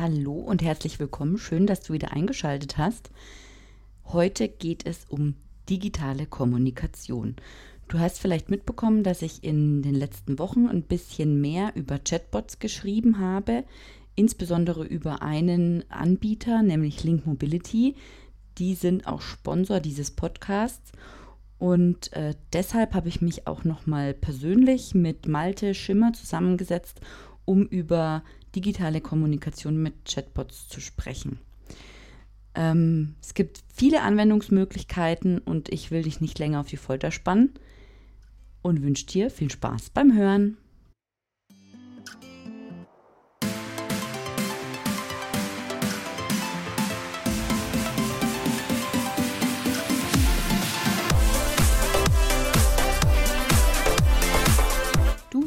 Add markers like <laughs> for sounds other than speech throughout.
Hallo und herzlich willkommen. Schön, dass du wieder eingeschaltet hast. Heute geht es um digitale Kommunikation. Du hast vielleicht mitbekommen, dass ich in den letzten Wochen ein bisschen mehr über Chatbots geschrieben habe, insbesondere über einen Anbieter, nämlich Link Mobility. Die sind auch Sponsor dieses Podcasts und äh, deshalb habe ich mich auch nochmal persönlich mit Malte Schimmer zusammengesetzt, um über digitale Kommunikation mit Chatbots zu sprechen. Ähm, es gibt viele Anwendungsmöglichkeiten und ich will dich nicht länger auf die Folter spannen und wünsche dir viel Spaß beim Hören.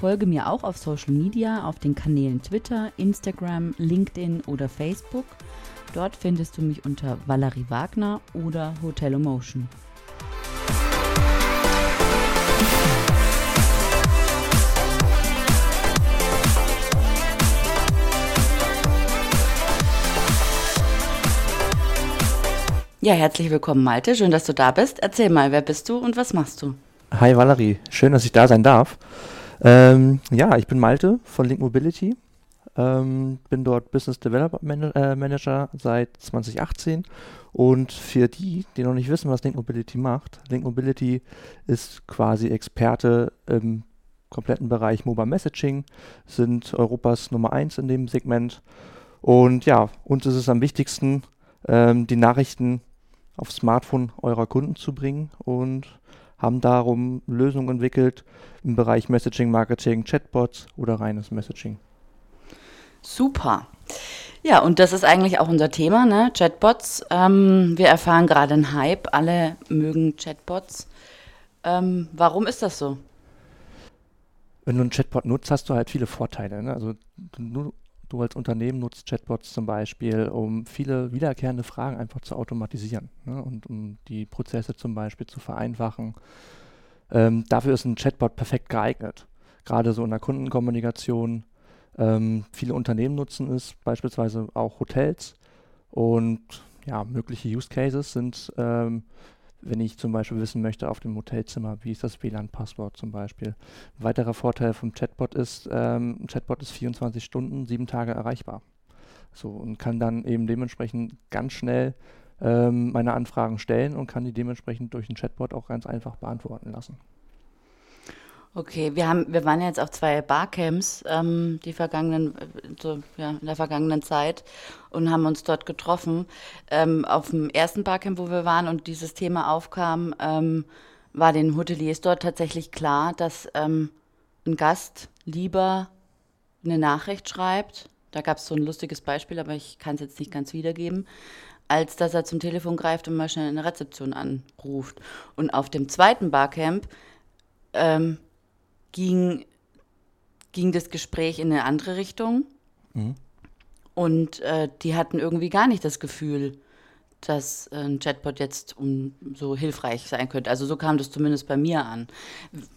Folge mir auch auf Social Media, auf den Kanälen Twitter, Instagram, LinkedIn oder Facebook. Dort findest du mich unter Valerie Wagner oder Hotelomotion. Ja, herzlich willkommen, Malte. Schön, dass du da bist. Erzähl mal, wer bist du und was machst du? Hi Valerie, schön, dass ich da sein darf. Ähm, ja, ich bin Malte von Link Mobility. Ähm, bin dort Business Development äh, Manager seit 2018. Und für die, die noch nicht wissen, was Link Mobility macht, Link Mobility ist quasi Experte im kompletten Bereich Mobile Messaging, sind Europas Nummer 1 in dem Segment. Und ja, uns ist es am wichtigsten, ähm, die Nachrichten aufs Smartphone eurer Kunden zu bringen und haben darum Lösungen entwickelt im Bereich Messaging, Marketing, Chatbots oder reines Messaging. Super. Ja, und das ist eigentlich auch unser Thema, ne? Chatbots. Ähm, wir erfahren gerade einen Hype. Alle mögen Chatbots. Ähm, warum ist das so? Wenn du einen Chatbot nutzt, hast du halt viele Vorteile. Ne? Also du, Du als Unternehmen nutzt Chatbots zum Beispiel, um viele wiederkehrende Fragen einfach zu automatisieren ne? und um die Prozesse zum Beispiel zu vereinfachen. Ähm, dafür ist ein Chatbot perfekt geeignet. Gerade so in der Kundenkommunikation. Ähm, viele Unternehmen nutzen es, beispielsweise auch Hotels. Und ja, mögliche Use Cases sind ähm, wenn ich zum Beispiel wissen möchte auf dem Hotelzimmer, wie ist das WLAN-Passwort zum Beispiel. Ein weiterer Vorteil vom Chatbot ist, ähm, ein Chatbot ist 24 Stunden, sieben Tage erreichbar. So und kann dann eben dementsprechend ganz schnell ähm, meine Anfragen stellen und kann die dementsprechend durch den Chatbot auch ganz einfach beantworten lassen. Okay, wir haben, wir waren jetzt auf zwei Barcamps ähm, die vergangenen, so, ja, in der vergangenen Zeit und haben uns dort getroffen. Ähm, auf dem ersten Barcamp, wo wir waren und dieses Thema aufkam, ähm, war den Hoteliers dort tatsächlich klar, dass ähm, ein Gast lieber eine Nachricht schreibt. Da gab es so ein lustiges Beispiel, aber ich kann es jetzt nicht ganz wiedergeben als dass er zum Telefon greift und mal schnell eine Rezeption anruft. Und auf dem zweiten Barcamp ähm, ging, ging das Gespräch in eine andere Richtung. Mhm. Und äh, die hatten irgendwie gar nicht das Gefühl, dass ein Chatbot jetzt um, so hilfreich sein könnte. Also so kam das zumindest bei mir an.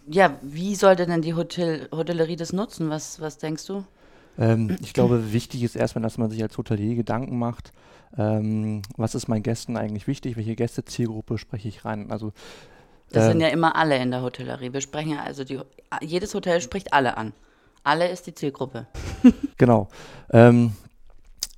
Ja, wie sollte denn die Hotel Hotellerie das nutzen? Was, was denkst du? Ähm, ich glaube, wichtig ist erstmal, dass man sich als Hotelier Gedanken macht, ähm, was ist meinen Gästen eigentlich wichtig, welche Gästezielgruppe spreche ich rein. Also das ähm, sind ja immer alle in der Hotellerie. Wir sprechen ja, also die, jedes Hotel spricht alle an. Alle ist die Zielgruppe. <laughs> genau. Ähm,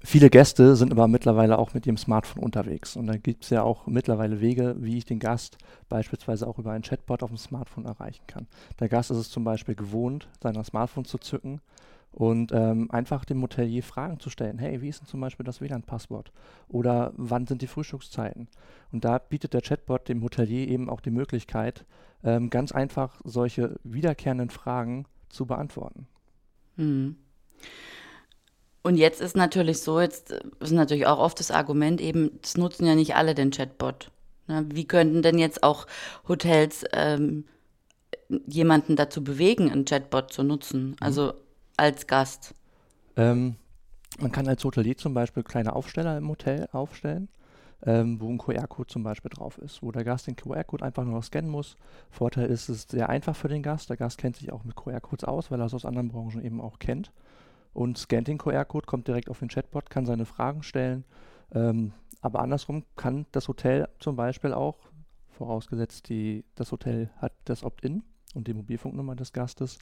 viele Gäste sind aber mittlerweile auch mit ihrem Smartphone unterwegs. Und da gibt es ja auch mittlerweile Wege, wie ich den Gast beispielsweise auch über ein Chatbot auf dem Smartphone erreichen kann. Der Gast ist es zum Beispiel gewohnt, sein Smartphone zu zücken und ähm, einfach dem Hotelier Fragen zu stellen. Hey, wie ist denn zum Beispiel das WLAN-Passwort? Oder wann sind die Frühstückszeiten? Und da bietet der Chatbot dem Hotelier eben auch die Möglichkeit, ähm, ganz einfach solche wiederkehrenden Fragen zu beantworten. Hm. Und jetzt ist natürlich so, jetzt ist natürlich auch oft das Argument eben, es nutzen ja nicht alle den Chatbot. Wie könnten denn jetzt auch Hotels ähm, jemanden dazu bewegen, einen Chatbot zu nutzen, mhm. also als Gast? Ähm, man kann als Hotelier zum Beispiel kleine Aufsteller im Hotel aufstellen, ähm, wo ein QR-Code zum Beispiel drauf ist, wo der Gast den QR-Code einfach nur noch scannen muss. Vorteil ist, es ist sehr einfach für den Gast. Der Gast kennt sich auch mit QR-Codes aus, weil er es aus anderen Branchen eben auch kennt und scannt den QR-Code, kommt direkt auf den Chatbot, kann seine Fragen stellen. Ähm, aber andersrum kann das Hotel zum Beispiel auch, vorausgesetzt die, das Hotel hat das Opt-in und die Mobilfunknummer des Gastes,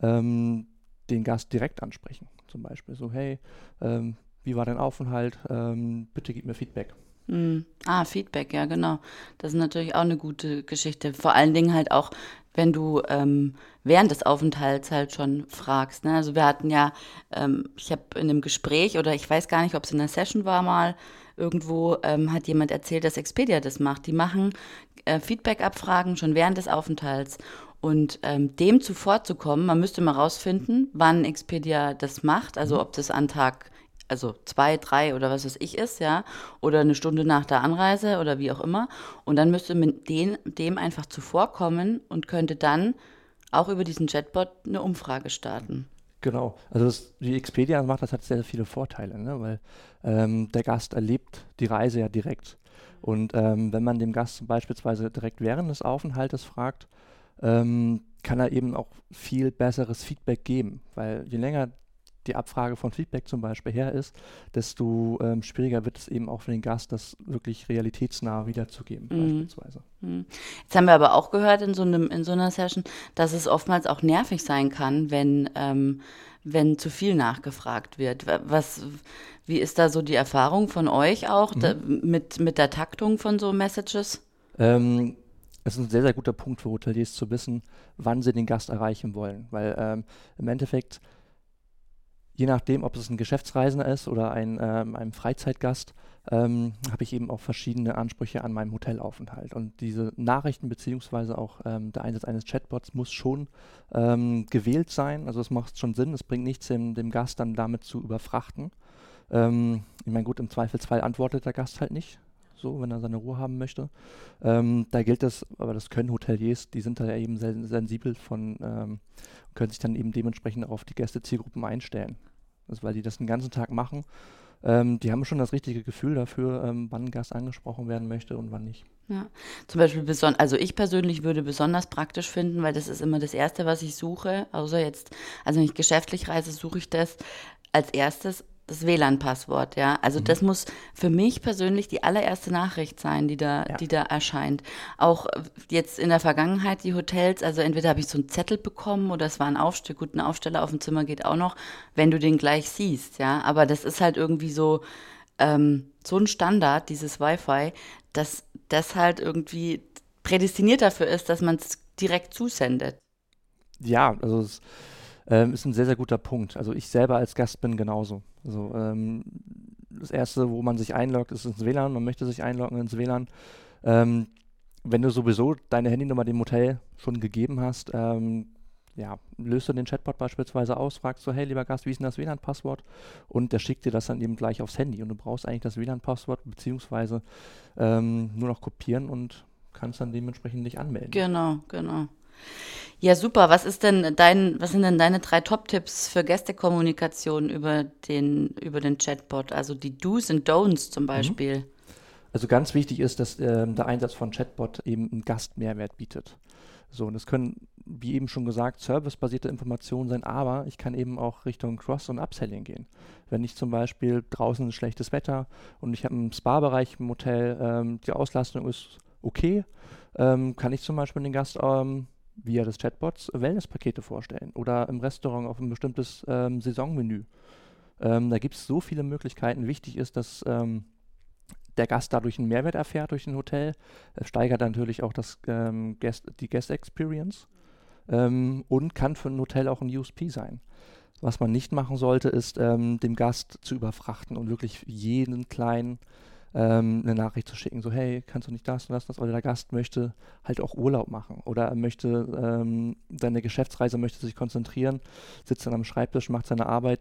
ähm, den Gast direkt ansprechen. Zum Beispiel so, hey, ähm, wie war dein Aufenthalt? Ähm, bitte gib mir Feedback. Mm. Ah, Feedback, ja, genau. Das ist natürlich auch eine gute Geschichte. Vor allen Dingen halt auch, wenn du ähm, während des Aufenthalts halt schon fragst. Ne? Also wir hatten ja, ähm, ich habe in einem Gespräch oder ich weiß gar nicht, ob es in einer Session war mal, irgendwo ähm, hat jemand erzählt, dass Expedia das macht. Die machen äh, Feedback-Abfragen schon während des Aufenthalts. Und ähm, dem zuvorzukommen, man müsste mal rausfinden, wann Expedia das macht, also mhm. ob das an Tag also zwei, drei oder was weiß ich ist, ja, oder eine Stunde nach der Anreise oder wie auch immer. Und dann müsste man den, dem einfach zuvorkommen und könnte dann auch über diesen Chatbot eine Umfrage starten. Genau, also das, die Expedia macht das hat sehr, sehr viele Vorteile, ne? weil ähm, der Gast erlebt die Reise ja direkt. Und ähm, wenn man dem Gast beispielsweise direkt während des Aufenthaltes fragt, ähm, kann er eben auch viel besseres Feedback geben, weil je länger die Abfrage von Feedback zum Beispiel her ist, desto ähm, schwieriger wird es eben auch für den Gast, das wirklich realitätsnah wiederzugeben, mhm. beispielsweise. Mhm. Jetzt haben wir aber auch gehört in so, einem, in so einer Session, dass es oftmals auch nervig sein kann, wenn, ähm, wenn zu viel nachgefragt wird. Was, wie ist da so die Erfahrung von euch auch mhm. da, mit, mit der Taktung von so Messages? Ähm, es ist ein sehr, sehr guter Punkt für Hoteliers zu wissen, wann sie den Gast erreichen wollen. Weil ähm, im Endeffekt je nachdem, ob es ein Geschäftsreisender ist oder ein, ähm, ein Freizeitgast, ähm, habe ich eben auch verschiedene Ansprüche an meinem Hotelaufenthalt. Und diese Nachrichten beziehungsweise auch ähm, der Einsatz eines Chatbots muss schon ähm, gewählt sein. Also es macht schon Sinn. Es bringt nichts, dem, dem Gast dann damit zu überfrachten. Ähm, ich meine, gut, im Zweifelsfall antwortet der Gast halt nicht so, wenn er seine Ruhe haben möchte. Ähm, da gilt das, aber das können Hoteliers, die sind da eben sehr sensibel von, ähm, können sich dann eben dementsprechend auf die Gästezielgruppen einstellen. Also weil die das den ganzen Tag machen. Ähm, die haben schon das richtige Gefühl dafür, ähm, wann ein Gast angesprochen werden möchte und wann nicht. Ja, zum Beispiel, also ich persönlich würde besonders praktisch finden, weil das ist immer das Erste, was ich suche, außer jetzt, also wenn ich geschäftlich reise, suche ich das als erstes das WLAN-Passwort, ja. Also mhm. das muss für mich persönlich die allererste Nachricht sein, die da, ja. die da erscheint. Auch jetzt in der Vergangenheit die Hotels, also entweder habe ich so einen Zettel bekommen oder es war ein Aufsteller, gut, ein Aufsteller auf dem Zimmer geht auch noch, wenn du den gleich siehst, ja. Aber das ist halt irgendwie so, ähm, so ein Standard, dieses Wi-Fi, dass das halt irgendwie prädestiniert dafür ist, dass man es direkt zusendet. Ja, also es ähm, ist ein sehr, sehr guter Punkt. Also ich selber als Gast bin genauso. Also ähm, das erste, wo man sich einloggt, ist ins WLAN. Man möchte sich einloggen ins WLAN. Ähm, wenn du sowieso deine Handynummer dem Hotel schon gegeben hast, ähm, ja, löst du den Chatbot beispielsweise aus, fragst so, hey lieber Gast, wie ist denn das WLAN-Passwort? Und der schickt dir das dann eben gleich aufs Handy und du brauchst eigentlich das WLAN-Passwort beziehungsweise ähm, nur noch kopieren und kannst dann dementsprechend dich anmelden. Genau, genau. Ja, super. Was ist denn dein, was sind denn deine drei Top-Tipps für Gästekommunikation über den, über den Chatbot? Also die Do's und Don'ts zum mhm. Beispiel. Also ganz wichtig ist, dass ähm, der Einsatz von Chatbot eben einen Gastmehrwert bietet. So, und es können, wie eben schon gesagt, servicebasierte Informationen sein, aber ich kann eben auch Richtung Cross- und Upselling gehen. Wenn ich zum Beispiel draußen schlechtes Wetter und ich habe einen Spa-Bereich im Hotel, ähm, die Auslastung ist okay, ähm, kann ich zum Beispiel den Gast ähm, via des Chatbots Wellnesspakete vorstellen oder im Restaurant auf ein bestimmtes ähm, Saisonmenü. Ähm, da gibt es so viele Möglichkeiten. Wichtig ist, dass ähm, der Gast dadurch einen Mehrwert erfährt durch ein Hotel. Es steigert natürlich auch das, ähm, Guest, die Guest Experience ähm, und kann für ein Hotel auch ein USP sein. Was man nicht machen sollte, ist ähm, dem Gast zu überfrachten und wirklich jeden kleinen ähm, eine Nachricht zu schicken, so hey, kannst du nicht das und das, das, oder der Gast möchte halt auch Urlaub machen oder er möchte ähm, seine Geschäftsreise möchte sich konzentrieren, sitzt dann am Schreibtisch, macht seine Arbeit,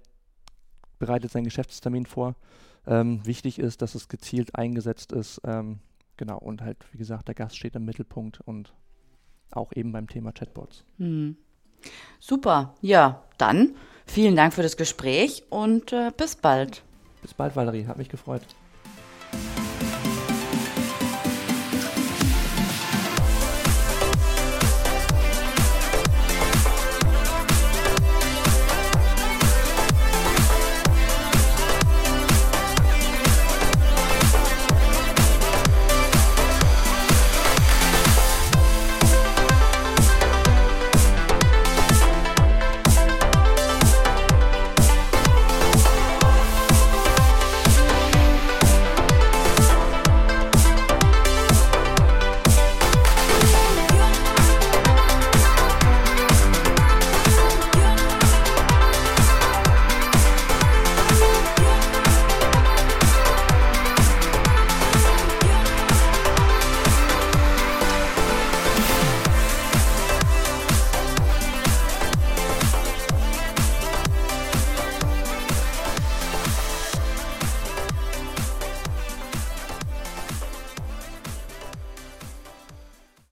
bereitet seinen Geschäftstermin vor. Ähm, wichtig ist, dass es gezielt eingesetzt ist. Ähm, genau, und halt, wie gesagt, der Gast steht im Mittelpunkt und auch eben beim Thema Chatbots. Hm. Super, ja, dann vielen Dank für das Gespräch und äh, bis bald. Bis bald, Valerie, hat mich gefreut.